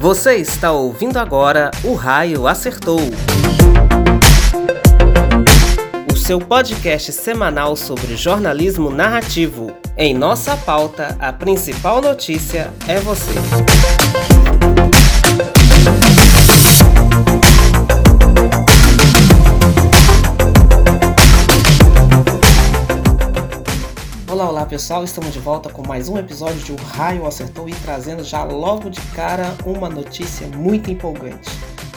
Você está ouvindo agora O Raio Acertou. O seu podcast semanal sobre jornalismo narrativo. Em nossa pauta, a principal notícia é você. Olá, pessoal, estamos de volta com mais um episódio de O Raio Acertou e trazendo já logo de cara uma notícia muito empolgante.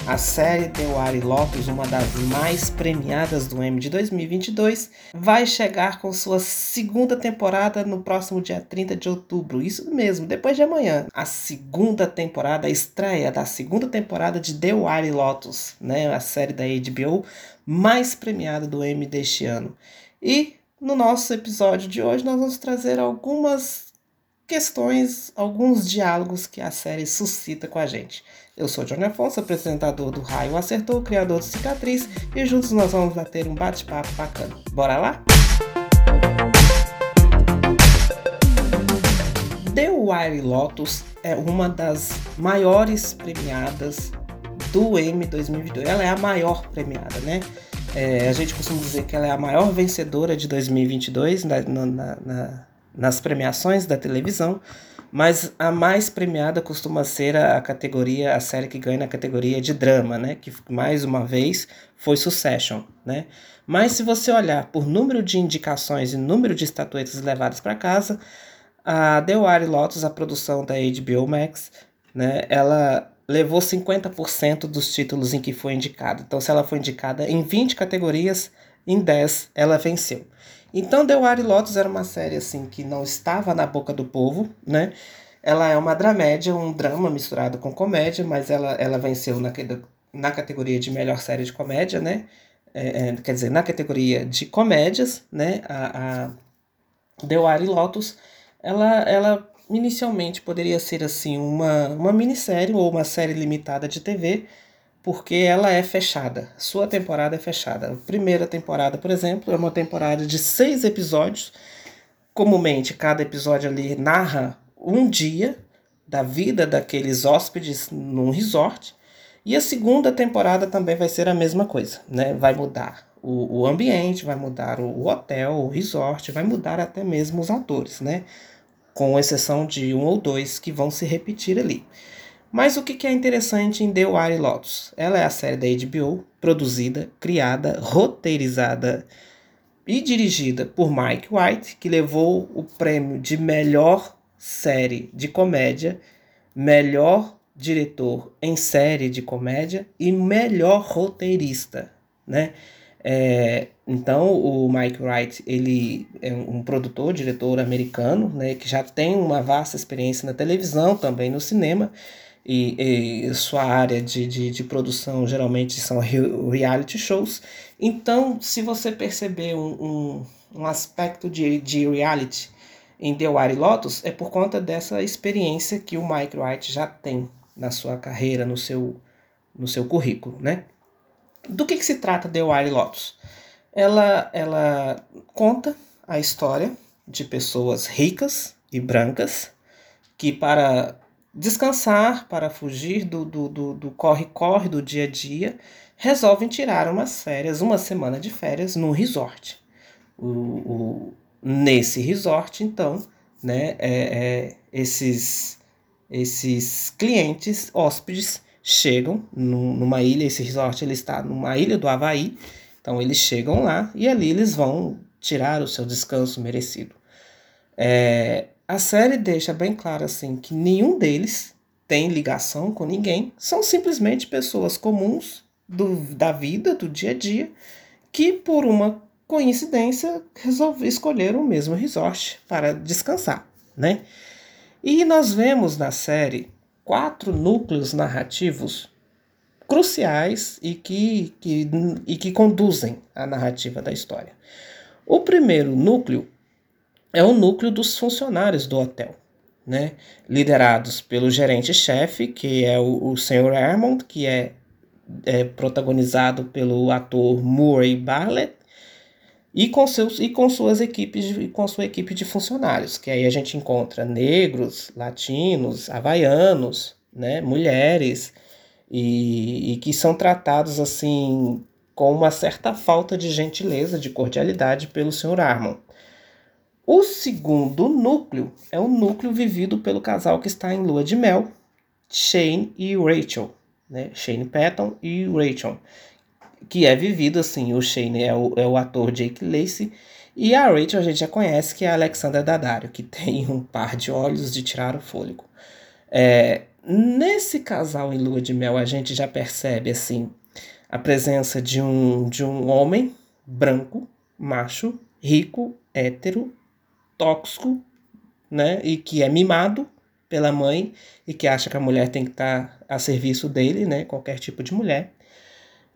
A série The Wire Lotus, uma das mais premiadas do M de 2022, vai chegar com sua segunda temporada no próximo dia 30 de outubro. Isso mesmo, depois de amanhã. A segunda temporada, a estreia da segunda temporada de The Wire Lotus, né? a série da HBO mais premiada do M deste ano. E no nosso episódio de hoje, nós vamos trazer algumas questões, alguns diálogos que a série suscita com a gente. Eu sou Johnny Afonso, apresentador do Raio Acertou, criador do Cicatriz, e juntos nós vamos bater um bate-papo bacana. Bora lá? The Wire Lotus é uma das maiores premiadas do M 2022. Ela é a maior premiada, né? É, a gente costuma dizer que ela é a maior vencedora de 2022 na, na, na, nas premiações da televisão, mas a mais premiada costuma ser a, a, categoria, a série que ganha na categoria de drama, né? Que mais uma vez foi Succession, né? Mas se você olhar por número de indicações e número de estatuetas levadas para casa, a The Wire Lotus, a produção da HBO Max, né? Ela levou 50% dos títulos em que foi indicada. Então, se ela foi indicada em 20 categorias, em 10 ela venceu. Então, The Wire Lotus era uma série assim que não estava na boca do povo, né? Ela é uma dramédia, um drama misturado com comédia, mas ela, ela venceu na, na categoria de melhor série de comédia, né? É, é, quer dizer, na categoria de comédias, né? A, a The Wire Lotus, ela, ela inicialmente poderia ser assim uma, uma minissérie ou uma série limitada de TV, porque ela é fechada. Sua temporada é fechada. A primeira temporada, por exemplo, é uma temporada de seis episódios. Comumente, cada episódio ali narra um dia da vida daqueles hóspedes num resort. E a segunda temporada também vai ser a mesma coisa, né? Vai mudar o, o ambiente, vai mudar o, o hotel, o resort, vai mudar até mesmo os atores, né? Com exceção de um ou dois que vão se repetir ali. Mas o que é interessante em The Wire Lotus? Ela é a série da HBO, produzida, criada, roteirizada e dirigida por Mike White, que levou o prêmio de melhor série de comédia, melhor diretor em série de comédia e melhor roteirista, né? É, então, o Mike Wright, ele é um produtor, diretor americano, né, que já tem uma vasta experiência na televisão, também no cinema, e, e sua área de, de, de, produção geralmente são reality shows. Então, se você perceber um, um, um aspecto de, de reality em The Wire Lotus, é por conta dessa experiência que o Mike Wright já tem na sua carreira, no seu, no seu currículo, né? Do que, que se trata The Wire Lotus? Ela, ela conta a história de pessoas ricas e brancas que para descansar, para fugir do corre-corre do, do, do dia a dia, resolvem tirar umas férias, uma semana de férias num resort. O, o, nesse resort, então, né, é, é, esses, esses clientes, hóspedes, chegam numa ilha, esse resort ele está numa ilha do Havaí, então eles chegam lá e ali eles vão tirar o seu descanso merecido. É, a série deixa bem claro assim que nenhum deles tem ligação com ninguém, são simplesmente pessoas comuns do, da vida, do dia a dia, que por uma coincidência resolveram escolher o mesmo resort para descansar, né? E nós vemos na série quatro núcleos narrativos cruciais e que, que, e que conduzem a narrativa da história. O primeiro núcleo é o núcleo dos funcionários do hotel, né? liderados pelo gerente-chefe, que é o, o Sr. Armond, que é, é protagonizado pelo ator Murray Bartlett, e com, seus, e com suas equipes e com sua equipe de funcionários, que aí a gente encontra negros, latinos, havaianos, né, mulheres, e, e que são tratados assim com uma certa falta de gentileza, de cordialidade pelo Sr. Armon. O segundo núcleo é o núcleo vivido pelo casal que está em lua de mel, Shane e Rachel, né? Shane Patton e Rachel, que é vivido assim. O Shane é o, é o ator Jake Lacey e a Rachel a gente já conhece que é a Alexandra Daddario, que tem um par de olhos de tirar o fôlego. É, nesse casal em lua de mel a gente já percebe assim a presença de um, de um homem branco, macho, rico, hétero, tóxico, né? E que é mimado pela mãe e que acha que a mulher tem que estar tá a serviço dele, né? Qualquer tipo de mulher.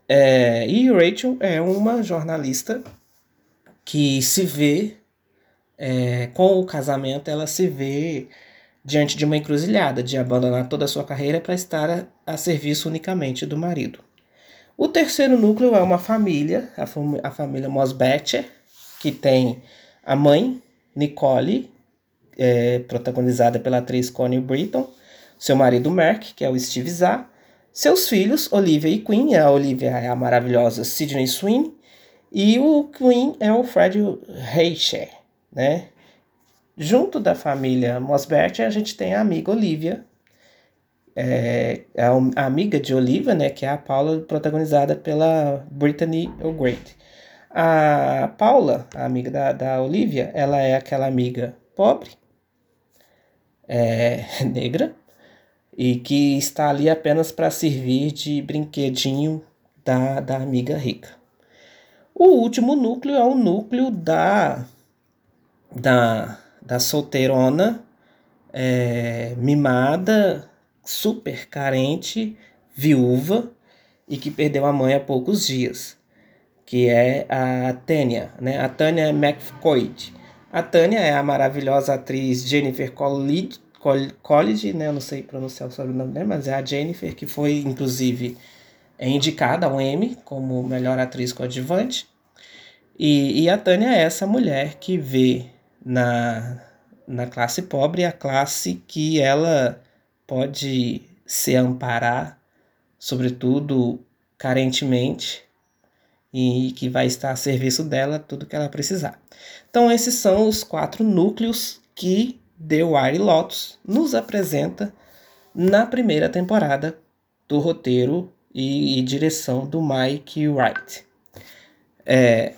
É, e Rachel é uma jornalista que se vê, é, com o casamento, ela se vê diante de uma encruzilhada de abandonar toda a sua carreira para estar a, a serviço unicamente do marido. O terceiro núcleo é uma família, a, fam a família Mosbecher, que tem a mãe, Nicole, é, protagonizada pela atriz Connie Britton, seu marido Mark, que é o Steve Zahn, seus filhos, Olivia e Queen, a Olivia é a maravilhosa Sidney Sweeney, e o Queen é o Fred Reicher, né? Junto da família Mosbert, a gente tem a amiga Olivia, é, a, amiga de Oliva, né, que é a Paula, protagonizada pela Brittany O'Grady. A Paula, a amiga da, da Olivia, ela é aquela amiga pobre, é, negra, e que está ali apenas para servir de brinquedinho da, da amiga rica. O último núcleo é o núcleo da, da, da solteirona é, mimada super carente, viúva e que perdeu a mãe há poucos dias, que é a Tânia, né? A Tânia McCoy. A Tânia é a maravilhosa atriz Jennifer Coolidge, College, né? Eu não sei pronunciar o sobrenome dela, mas é a Jennifer que foi inclusive é indicada ao Emmy como melhor atriz coadjuvante. E, e a Tânia é essa mulher que vê na, na classe pobre a classe que ela pode se amparar, sobretudo carentemente, e que vai estar a serviço dela tudo que ela precisar. Então, esses são os quatro núcleos que The Wire Lotus nos apresenta na primeira temporada do roteiro e, e direção do Mike Wright. É,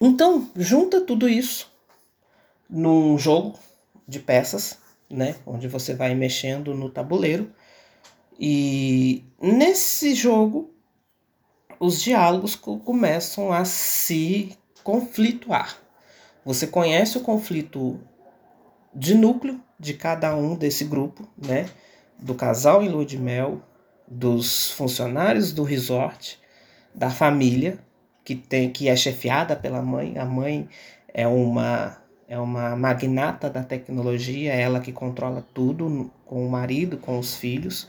então, junta tudo isso num jogo de peças né? Onde você vai mexendo no tabuleiro. E nesse jogo, os diálogos começam a se conflituar. Você conhece o conflito de núcleo de cada um desse grupo, né? Do casal em lua de mel, dos funcionários do resort, da família que tem que é chefiada pela mãe. A mãe é uma é uma magnata da tecnologia, é ela que controla tudo com o marido, com os filhos.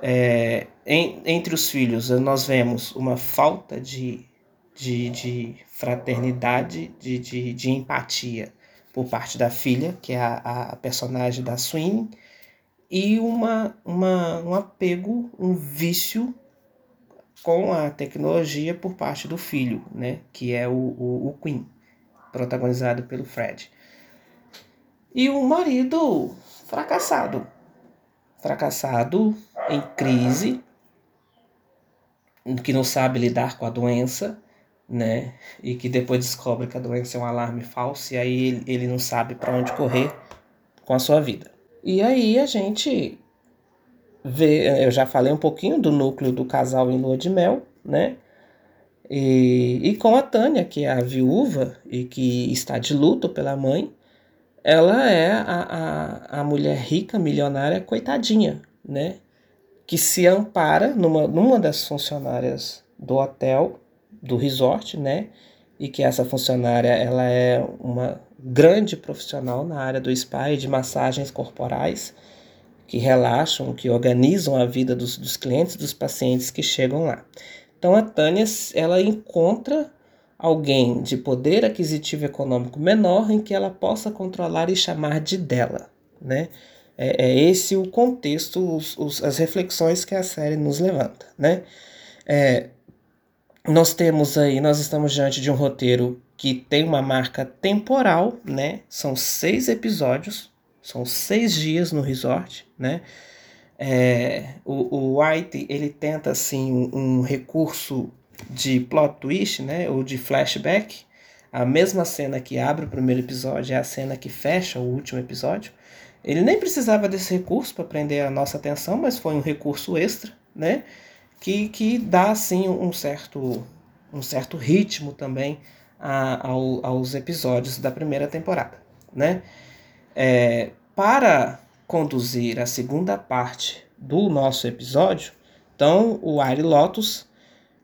É, em, entre os filhos, nós vemos uma falta de, de, de fraternidade, de, de, de, empatia por parte da filha, que é a, a personagem da Swing, e uma, uma, um apego, um vício com a tecnologia por parte do filho, né, que é o, o, o Queen protagonizado pelo Fred. E o marido fracassado. Fracassado, em crise, que não sabe lidar com a doença, né? E que depois descobre que a doença é um alarme falso e aí ele, não sabe para onde correr com a sua vida. E aí a gente vê, eu já falei um pouquinho do núcleo do casal em lua de mel, né? E, e com a Tânia, que é a viúva e que está de luto pela mãe, ela é a, a, a mulher rica, milionária, coitadinha, né? Que se ampara numa, numa das funcionárias do hotel, do resort, né? E que essa funcionária ela é uma grande profissional na área do spa e de massagens corporais, que relaxam, que organizam a vida dos, dos clientes, dos pacientes que chegam lá. Então a Tânia ela encontra alguém de poder aquisitivo econômico menor em que ela possa controlar e chamar de dela, né? é, é esse o contexto, os, os, as reflexões que a série nos levanta, né? É, nós temos aí, nós estamos diante de um roteiro que tem uma marca temporal, né? São seis episódios, são seis dias no resort, né? É, o, o White ele tenta assim um, um recurso de plot twist, né? Ou de flashback. A mesma cena que abre o primeiro episódio é a cena que fecha o último episódio. Ele nem precisava desse recurso para prender a nossa atenção, mas foi um recurso extra, né? Que, que dá assim um certo, um certo ritmo também a, ao, aos episódios da primeira temporada, né? É, para conduzir a segunda parte do nosso episódio, então o Aire Lotus,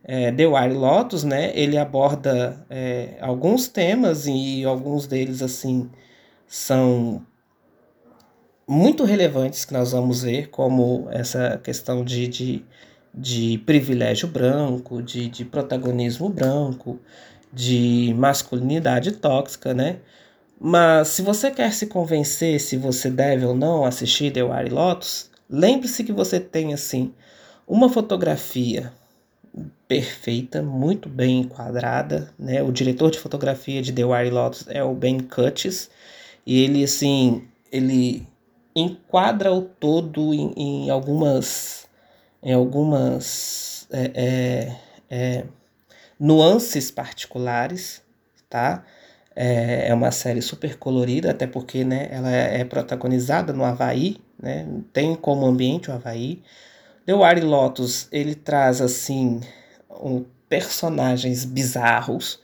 é, The Wire Lotus, né? Ele aborda é, alguns temas e alguns deles assim são muito relevantes que nós vamos ver, como essa questão de, de, de privilégio branco, de, de protagonismo branco, de masculinidade tóxica, né? Mas se você quer se convencer se você deve ou não assistir The White Lotus, lembre-se que você tem assim uma fotografia perfeita, muito bem enquadrada, né? O diretor de fotografia de The White Lotus é o Ben Curtis e ele assim, ele enquadra o todo em, em algumas, em algumas é, é, é, nuances particulares, tá? É, é uma série super colorida, até porque né, ela é, é protagonizada no Havaí, né? tem como ambiente o Havaí. The Wild Lotus, ele traz assim um, personagens bizarros,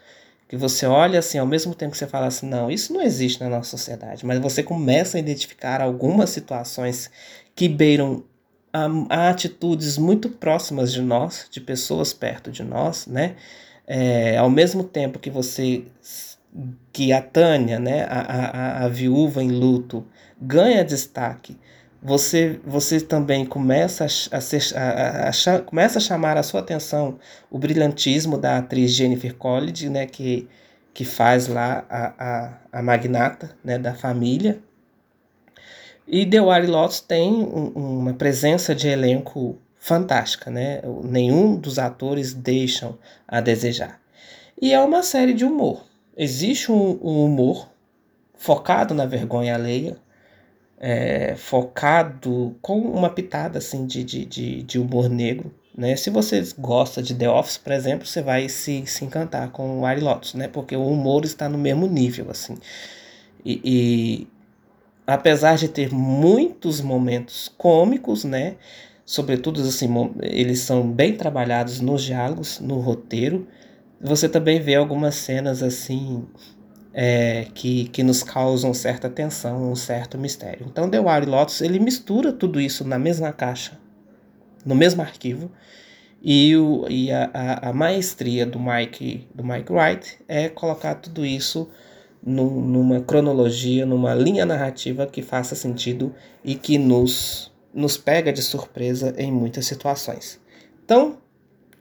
que você olha assim, ao mesmo tempo que você fala assim, não, isso não existe na nossa sociedade, mas você começa a identificar algumas situações que beiram a atitudes muito próximas de nós, de pessoas perto de nós, né? É, ao mesmo tempo que você que a Tânia, né, a, a, a viúva em luto, ganha destaque, você, você também começa a, ser, a, a, começa a chamar a sua atenção o brilhantismo da atriz Jennifer Coolidge, né, que, que faz lá a, a, a magnata né, da família. E The Wild Lotus tem um, uma presença de elenco fantástica, né? Nenhum dos atores deixam a desejar. E é uma série de humor. Existe um, um humor focado na vergonha alheia, é, focado com uma pitada assim de, de, de, de, humor negro. Né? Se você gosta de The Office, por exemplo, você vai se, se encantar com o Ari Lotus, né? porque o humor está no mesmo nível. assim. E apesar de ter muitos momentos cômicos, né? sobretudo assim, eles são bem trabalhados nos diálogos, no roteiro, você também vê algumas cenas assim é, que, que nos causam certa tensão, um certo mistério. Então, The Wild Lotus ele mistura tudo isso na mesma caixa, no mesmo arquivo, e, o, e a, a, a maestria do Mike, do Mike Wright é colocar tudo isso num, numa cronologia, numa linha narrativa que faça sentido e que nos, nos pega de surpresa em muitas situações. Então,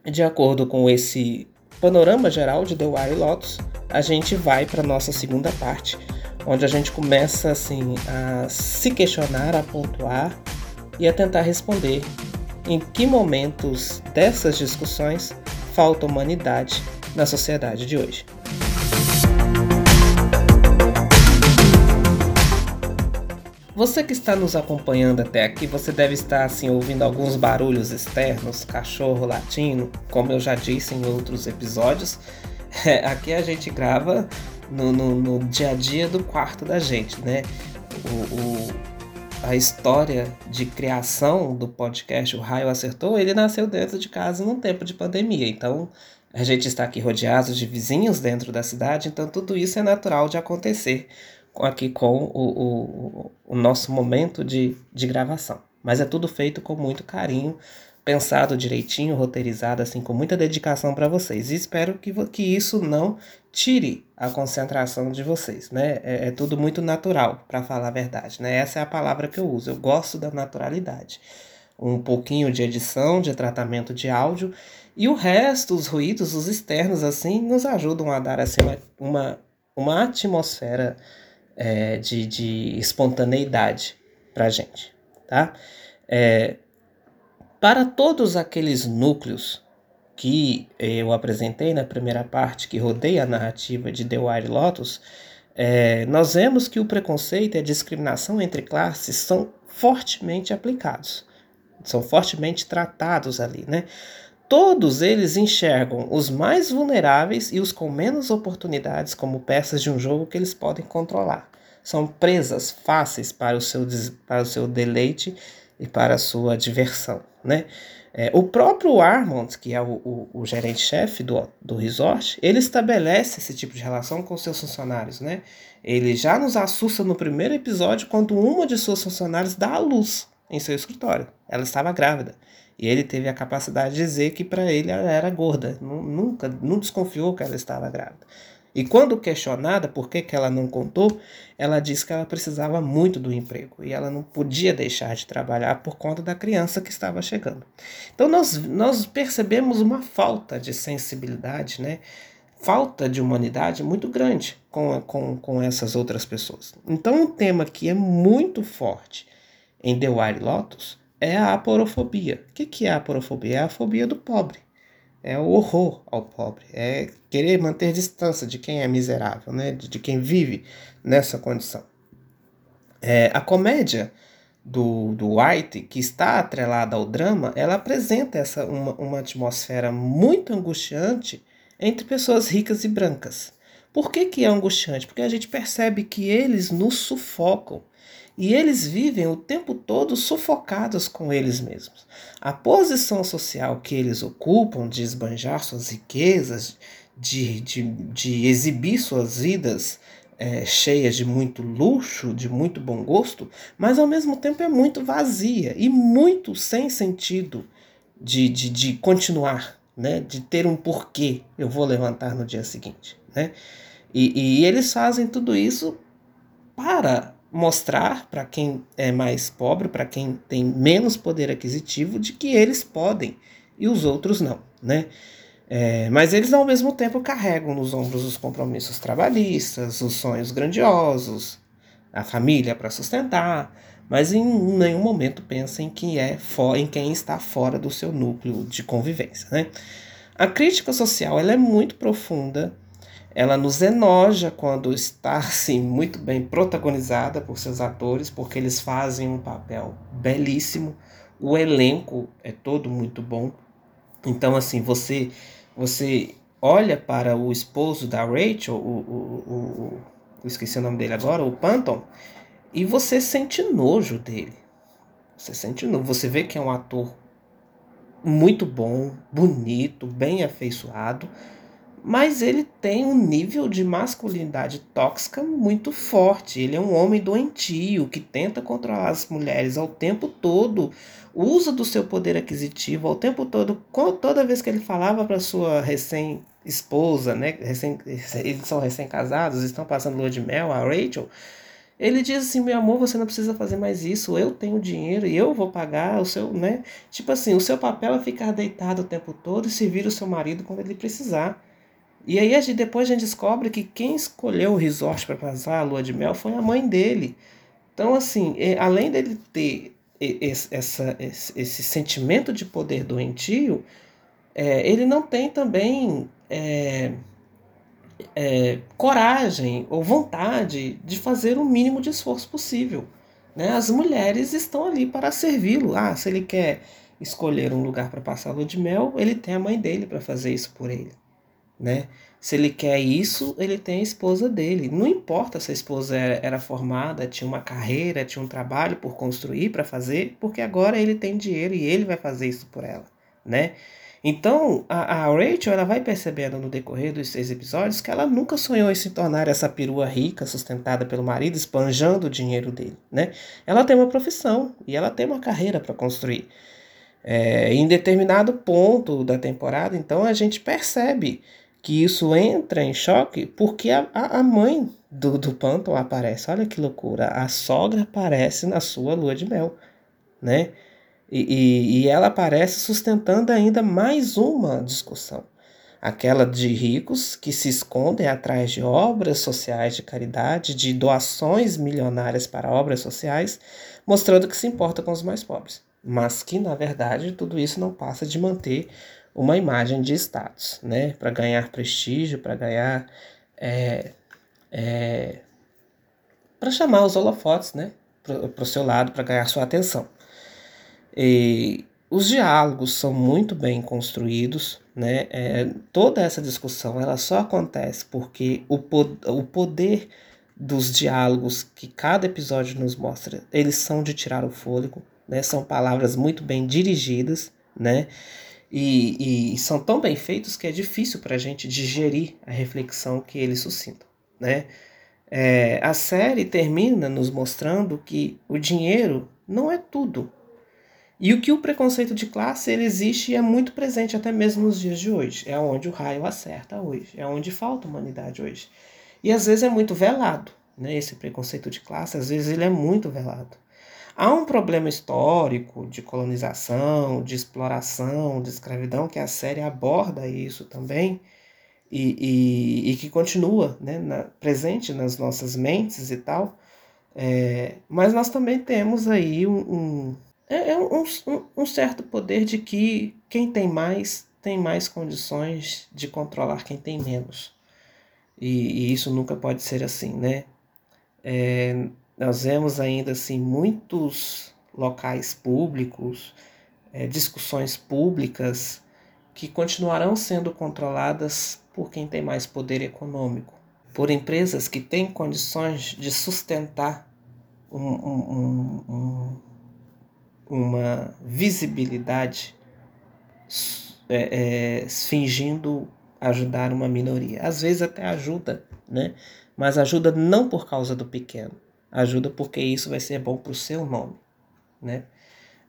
de acordo com esse panorama geral de The Wild Lotus, a gente vai para nossa segunda parte, onde a gente começa assim a se questionar, a pontuar e a tentar responder em que momentos dessas discussões falta humanidade na sociedade de hoje. Você que está nos acompanhando até aqui, você deve estar assim ouvindo alguns barulhos externos, cachorro latindo, como eu já disse em outros episódios. É, aqui a gente grava no, no, no, dia a dia do quarto da gente, né? O, o, a história de criação do podcast O Raio Acertou, ele nasceu dentro de casa num tempo de pandemia. Então, a gente está aqui rodeado de vizinhos dentro da cidade, então tudo isso é natural de acontecer aqui com o, o, o nosso momento de, de gravação. Mas é tudo feito com muito carinho, pensado direitinho, roteirizado assim com muita dedicação para vocês. E espero que, que isso não tire a concentração de vocês, né? É, é tudo muito natural, para falar a verdade, né? Essa é a palavra que eu uso. Eu gosto da naturalidade. Um pouquinho de edição, de tratamento de áudio e o resto, os ruídos, os externos assim, nos ajudam a dar assim uma, uma, uma atmosfera é, de, de espontaneidade para gente, tá? É, para todos aqueles núcleos que eu apresentei na primeira parte, que rodeia a narrativa de The White Lotus, é, nós vemos que o preconceito e a discriminação entre classes são fortemente aplicados, são fortemente tratados ali, né? Todos eles enxergam os mais vulneráveis e os com menos oportunidades como peças de um jogo que eles podem controlar. São presas fáceis para o seu, para o seu deleite e para a sua diversão, né? É, o próprio Armond, que é o, o, o gerente-chefe do, do resort, ele estabelece esse tipo de relação com seus funcionários, né? Ele já nos assusta no primeiro episódio quando uma de suas funcionárias dá à luz em seu escritório. Ela estava grávida. E ele teve a capacidade de dizer que para ele ela era gorda. Nunca, não desconfiou que ela estava grávida. E quando questionada por que, que ela não contou, ela disse que ela precisava muito do emprego e ela não podia deixar de trabalhar por conta da criança que estava chegando. Então nós, nós percebemos uma falta de sensibilidade, né? falta de humanidade muito grande com, com, com essas outras pessoas. Então um tema que é muito forte em The White Lotus é a aporofobia. O que, é a aporofobia? É a fobia do pobre é o horror ao pobre, é querer manter distância de quem é miserável, né? de, de quem vive nessa condição. É, a comédia do, do White, que está atrelada ao drama, ela apresenta essa, uma, uma atmosfera muito angustiante entre pessoas ricas e brancas. Por que, que é angustiante? Porque a gente percebe que eles nos sufocam e eles vivem o tempo todo sufocados com eles mesmos. A posição social que eles ocupam de esbanjar suas riquezas, de, de, de exibir suas vidas é, cheias de muito luxo, de muito bom gosto, mas ao mesmo tempo é muito vazia e muito sem sentido de, de, de continuar, né? de ter um porquê eu vou levantar no dia seguinte. Né? E, e eles fazem tudo isso para mostrar para quem é mais pobre, para quem tem menos poder aquisitivo, de que eles podem e os outros não, né? É, mas eles ao mesmo tempo carregam nos ombros os compromissos trabalhistas, os sonhos grandiosos, a família para sustentar, mas em nenhum momento pensam em quem é em quem está fora do seu núcleo de convivência, né? A crítica social ela é muito profunda ela nos enoja quando está assim muito bem protagonizada por seus atores, porque eles fazem um papel belíssimo. O elenco é todo muito bom. Então assim, você você olha para o esposo da Rachel, o, o, o, o esqueci o nome dele agora, o Panton, e você sente nojo dele. Você sente nojo, você vê que é um ator muito bom, bonito, bem afeiçoado mas ele tem um nível de masculinidade tóxica muito forte. Ele é um homem doentio que tenta controlar as mulheres ao tempo todo, usa do seu poder aquisitivo ao tempo todo. Toda vez que ele falava para sua recém esposa, né, recém, eles são recém-casados, estão passando lua de mel, a Rachel, ele diz assim, meu amor, você não precisa fazer mais isso, eu tenho dinheiro e eu vou pagar o seu, né? Tipo assim, o seu papel é ficar deitado o tempo todo e servir o seu marido quando ele precisar. E aí a gente, depois a gente descobre que quem escolheu o resort para passar a lua de mel foi a mãe dele. Então, assim, além dele ter esse, essa, esse, esse sentimento de poder doentio, é, ele não tem também é, é, coragem ou vontade de fazer o mínimo de esforço possível. Né? As mulheres estão ali para servi-lo. Ah, se ele quer escolher um lugar para passar a lua de mel, ele tem a mãe dele para fazer isso por ele né? Se ele quer isso, ele tem a esposa dele. Não importa se a esposa era, formada, tinha uma carreira, tinha um trabalho por construir para fazer, porque agora ele tem dinheiro e ele vai fazer isso por ela, né? Então, a, a, Rachel ela vai percebendo no decorrer dos seis episódios que ela nunca sonhou em se tornar essa perua rica, sustentada pelo marido, espanjando o dinheiro dele, né? Ela tem uma profissão e ela tem uma carreira para construir. É, em determinado ponto da temporada, então, a gente percebe que isso entra em choque porque a, a mãe do, do Panton aparece. Olha que loucura. A sogra aparece na sua lua de mel, né? E, e, e ela aparece sustentando ainda mais uma discussão. aquela de ricos que se escondem atrás de obras sociais de caridade, de doações milionárias para obras sociais, mostrando que se importa com os mais pobres. Mas que, na verdade, tudo isso não passa de manter uma imagem de status, né? Para ganhar prestígio, para ganhar. É, é, para chamar os holofotes, né? Para o seu lado, para ganhar sua atenção. E os diálogos são muito bem construídos, né? É, toda essa discussão ela só acontece porque o, o poder dos diálogos que cada episódio nos mostra, eles são de tirar o fôlego, né? São palavras muito bem dirigidas, né? E, e são tão bem feitos que é difícil para a gente digerir a reflexão que eles suscitam, né? É, a série termina nos mostrando que o dinheiro não é tudo. E o que o preconceito de classe ele existe e é muito presente até mesmo nos dias de hoje. É onde o raio acerta hoje, é onde falta humanidade hoje. E às vezes é muito velado, né? Esse preconceito de classe, às vezes ele é muito velado. Há um problema histórico de colonização, de exploração, de escravidão, que a série aborda isso também, e, e, e que continua né, na, presente nas nossas mentes e tal. É, mas nós também temos aí um, um, é, é um, um, certo poder de que quem tem mais tem mais condições de controlar quem tem menos. E, e isso nunca pode ser assim, né? É, nós vemos ainda assim muitos locais públicos, é, discussões públicas que continuarão sendo controladas por quem tem mais poder econômico, por empresas que têm condições de sustentar um, um, um, uma visibilidade é, é, fingindo ajudar uma minoria. Às vezes até ajuda, né? Mas ajuda não por causa do pequeno, ajuda porque isso vai ser bom para o seu nome, né?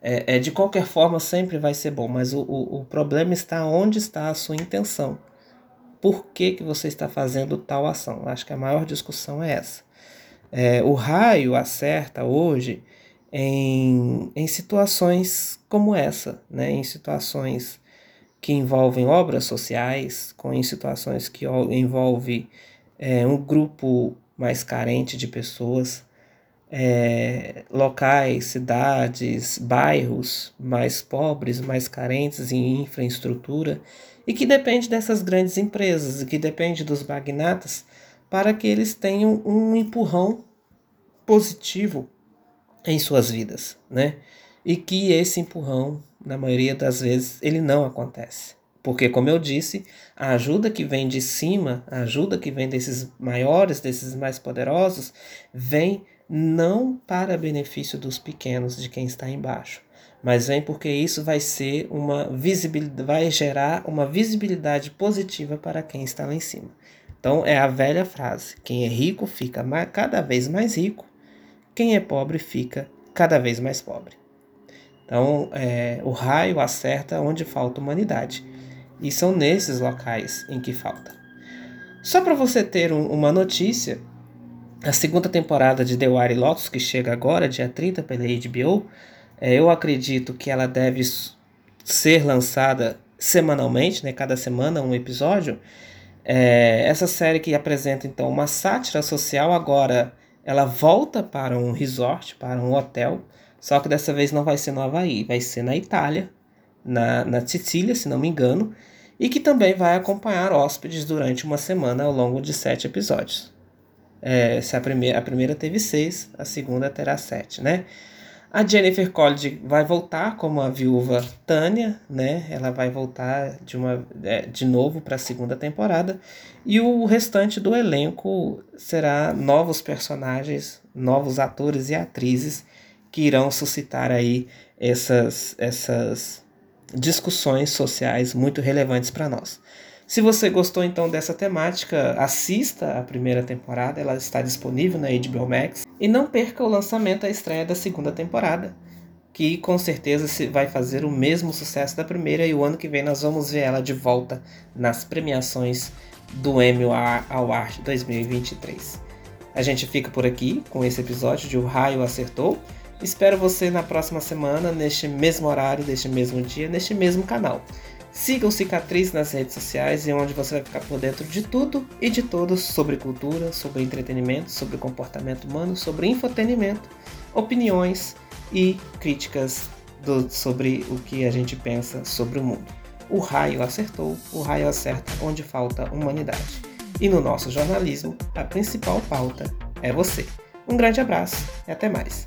É, é, de qualquer forma sempre vai ser bom, mas o, o, o problema está onde está a sua intenção. Por que, que você está fazendo tal ação? Acho que a maior discussão é essa. É, o raio acerta hoje em, em situações como essa, né? em situações que envolvem obras sociais, com em situações que envolvem é, um grupo mais carente de pessoas, é, locais, cidades, bairros mais pobres, mais carentes em infraestrutura e que depende dessas grandes empresas e que depende dos magnatas para que eles tenham um empurrão positivo em suas vidas, né? E que esse empurrão na maioria das vezes ele não acontece. Porque, como eu disse, a ajuda que vem de cima, a ajuda que vem desses maiores, desses mais poderosos, vem não para benefício dos pequenos, de quem está embaixo, mas vem porque isso vai ser uma visibilidade, vai gerar uma visibilidade positiva para quem está lá em cima. Então é a velha frase: quem é rico fica cada vez mais rico, quem é pobre fica cada vez mais pobre. Então, é, o raio acerta onde falta humanidade. E são nesses locais em que falta. Só para você ter um, uma notícia, a segunda temporada de The Wire Lotus, que chega agora, dia 30 pela HBO, é, eu acredito que ela deve ser lançada semanalmente, né, cada semana um episódio. É, essa série que apresenta então uma sátira social, agora ela volta para um resort, para um hotel, só que dessa vez não vai ser no Havaí, vai ser na Itália, na, na Sicília, se não me engano, e que também vai acompanhar hóspedes durante uma semana ao longo de sete episódios. É, se a primeira, a primeira teve seis, a segunda terá sete, né? A Jennifer College vai voltar como a viúva Tânia, né? Ela vai voltar de, uma, é, de novo para a segunda temporada. E o restante do elenco será novos personagens, novos atores e atrizes que irão suscitar aí essas, essas discussões sociais muito relevantes para nós. Se você gostou então dessa temática, assista a primeira temporada, ela está disponível na HBO Max e não perca o lançamento, a estreia da segunda temporada, que com certeza vai fazer o mesmo sucesso da primeira e o ano que vem nós vamos ver ela de volta nas premiações do Emmy Award 2023. A gente fica por aqui com esse episódio de O Raio Acertou. Espero você na próxima semana, neste mesmo horário, neste mesmo dia, neste mesmo canal. Siga o Cicatriz nas redes sociais, e onde você vai ficar por dentro de tudo e de todos sobre cultura, sobre entretenimento, sobre comportamento humano, sobre infotenimento, opiniões e críticas do, sobre o que a gente pensa sobre o mundo. O raio acertou, o raio acerta onde falta humanidade. E no nosso jornalismo, a principal pauta é você. Um grande abraço e até mais.